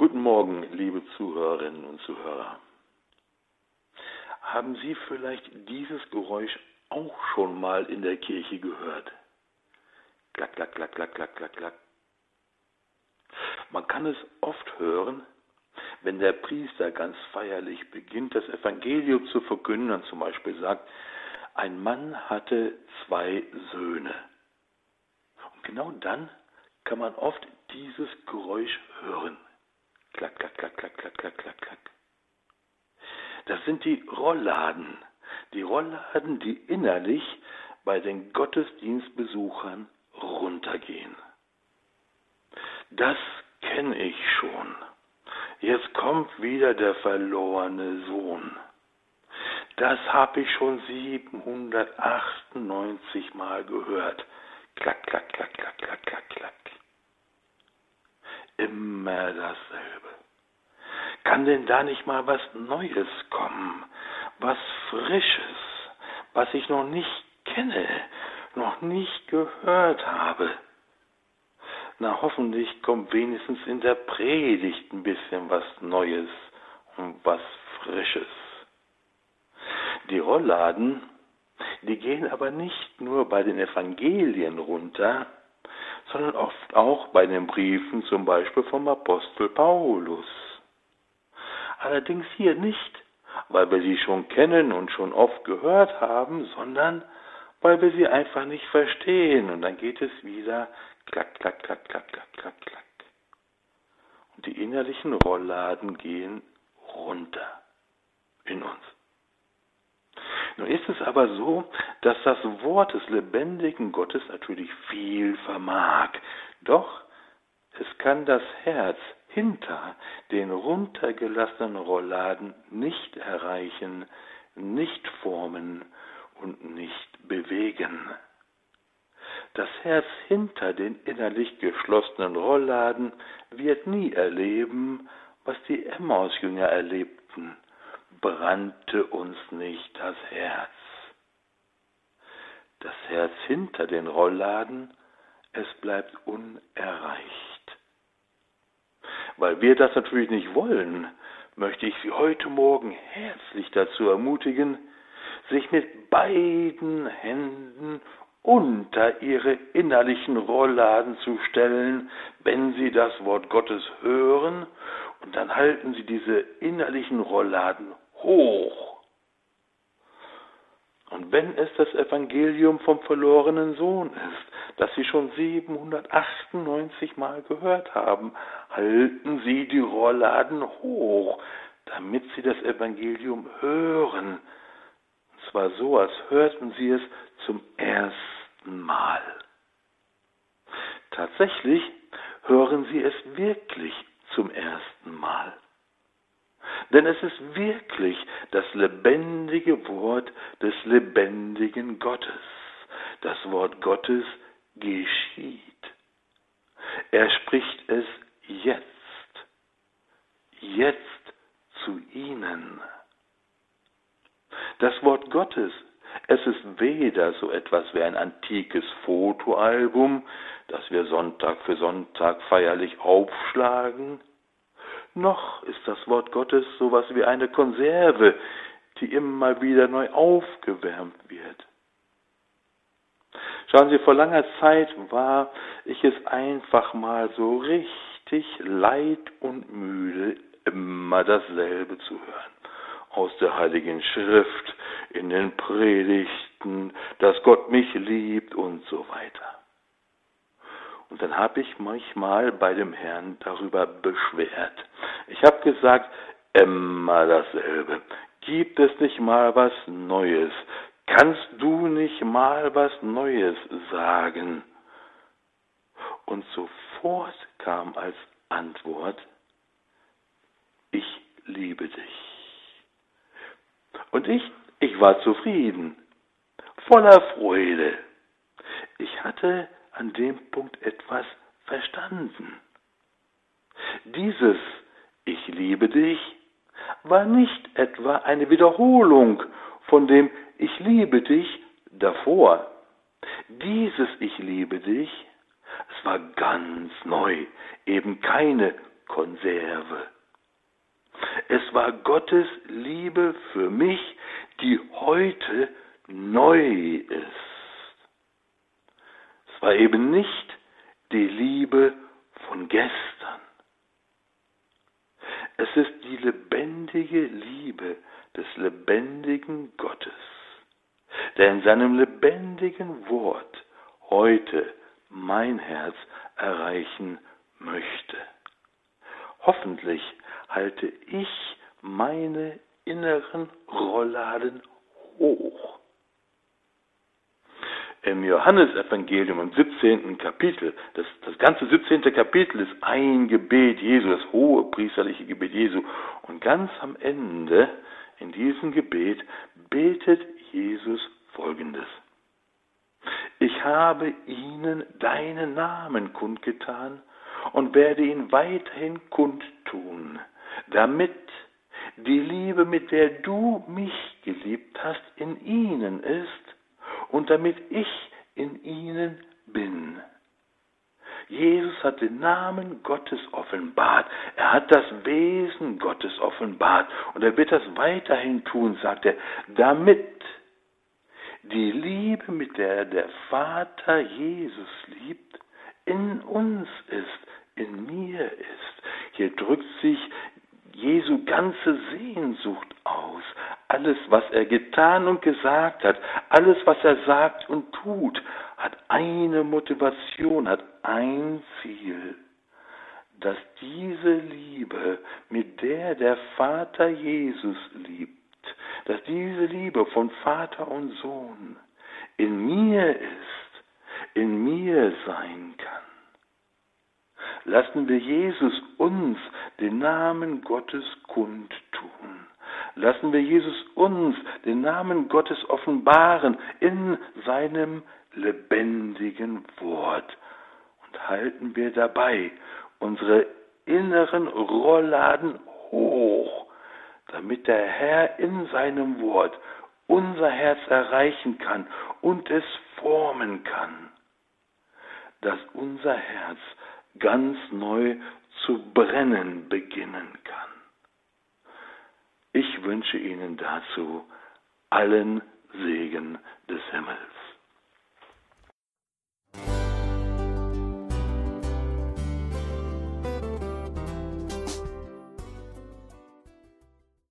Guten Morgen, liebe Zuhörerinnen und Zuhörer. Haben Sie vielleicht dieses Geräusch auch schon mal in der Kirche gehört? Klack, klack, klack, klack, klack, klack, klack. Man kann es oft hören, wenn der Priester ganz feierlich beginnt, das Evangelium zu verkünden und zum Beispiel sagt, ein Mann hatte zwei Söhne. Und genau dann kann man oft dieses Geräusch hören. Klack, klack, klack, klack, klack, klack, klack, klack. Das sind die Rollladen. Die Rollladen, die innerlich bei den Gottesdienstbesuchern runtergehen. Das kenne ich schon. Jetzt kommt wieder der verlorene Sohn. Das habe ich schon 798 Mal gehört. Klack, klack, klack, klack, klack, klack, klack. Immer dasselbe. Kann denn da nicht mal was Neues kommen? Was Frisches, was ich noch nicht kenne, noch nicht gehört habe? Na, hoffentlich kommt wenigstens in der Predigt ein bisschen was Neues und was Frisches. Die Rollladen, die gehen aber nicht nur bei den Evangelien runter, sondern oft auch bei den Briefen zum Beispiel vom Apostel Paulus. Allerdings hier nicht, weil wir sie schon kennen und schon oft gehört haben, sondern weil wir sie einfach nicht verstehen. Und dann geht es wieder klack, klack, klack, klack, klack, klack, klack. Und die innerlichen Rollladen gehen runter in uns. Nun ist es aber so, dass das Wort des lebendigen Gottes natürlich viel vermag. Doch es kann das Herz hinter den runtergelassenen Rollladen nicht erreichen, nicht formen und nicht bewegen. Das Herz hinter den innerlich geschlossenen Rollladen wird nie erleben, was die Emmaus-Jünger erlebten brannte uns nicht das Herz. Das Herz hinter den Rollladen, es bleibt unerreicht. Weil wir das natürlich nicht wollen, möchte ich Sie heute Morgen herzlich dazu ermutigen, sich mit beiden Händen unter Ihre innerlichen Rollladen zu stellen, wenn Sie das Wort Gottes hören, und dann halten Sie diese innerlichen Rollladen hoch. Und wenn es das Evangelium vom verlorenen Sohn ist, das Sie schon 798 Mal gehört haben, halten Sie die Rollladen hoch, damit Sie das Evangelium hören. Und zwar so, als hörten Sie es zum ersten Mal. Tatsächlich hören Sie es wirklich zum ersten Mal. Denn es ist wirklich das lebendige Wort des lebendigen Gottes. Das Wort Gottes geschieht. Er spricht es jetzt. Jetzt zu ihnen. Das Wort Gottes, es ist weder so etwas wie ein antikes Fotoalbum, das wir Sonntag für Sonntag feierlich aufschlagen, noch ist das Wort Gottes sowas wie eine Konserve, die immer wieder neu aufgewärmt wird. Schauen Sie, vor langer Zeit war ich es einfach mal so richtig leid und müde, immer dasselbe zu hören. Aus der Heiligen Schrift, in den Predigten, dass Gott mich liebt und so weiter. Und dann habe ich mich mal bei dem Herrn darüber beschwert. Ich habe gesagt, immer dasselbe. Gibt es nicht mal was Neues? Kannst du nicht mal was Neues sagen? Und sofort kam als Antwort, ich liebe dich. Und ich, ich war zufrieden, voller Freude. Ich hatte an dem Punkt etwas verstanden. Dieses Ich liebe dich war nicht etwa eine Wiederholung von dem Ich liebe dich davor. Dieses Ich liebe dich, es war ganz neu, eben keine Konserve. Es war Gottes Liebe für mich, die heute neu ist. Es war eben nicht die Liebe von gestern. Es ist die lebendige Liebe des lebendigen Gottes, der in seinem lebendigen Wort heute mein Herz erreichen möchte. Hoffentlich halte ich meine inneren Rollladen hoch. Im Johannesevangelium im 17. Kapitel, das, das ganze 17. Kapitel ist ein Gebet Jesu, das hohe priesterliche Gebet Jesu. Und ganz am Ende in diesem Gebet betet Jesus folgendes. Ich habe ihnen deinen Namen kundgetan und werde ihn weiterhin kundtun, damit die Liebe, mit der du mich geliebt hast, in ihnen ist und damit ich in ihnen bin. Jesus hat den Namen Gottes offenbart. Er hat das Wesen Gottes offenbart. Und er wird das weiterhin tun, sagt er, damit die Liebe, mit der der Vater Jesus liebt, in uns ist, in mir ist. Hier drückt sich Jesu ganze Sehnsucht aus. Alles, was er getan und gesagt hat, alles, was er sagt und tut, hat eine Motivation, hat ein Ziel, dass diese Liebe, mit der der Vater Jesus liebt, dass diese Liebe von Vater und Sohn in mir ist, in mir sein kann. Lassen wir Jesus uns den Namen Gottes kundtun. Lassen wir Jesus uns den Namen Gottes offenbaren in seinem lebendigen Wort. Und halten wir dabei unsere inneren Rollladen hoch, damit der Herr in seinem Wort unser Herz erreichen kann und es formen kann, dass unser Herz ganz neu zu brennen beginnen kann. Ich wünsche Ihnen dazu allen Segen des Himmels.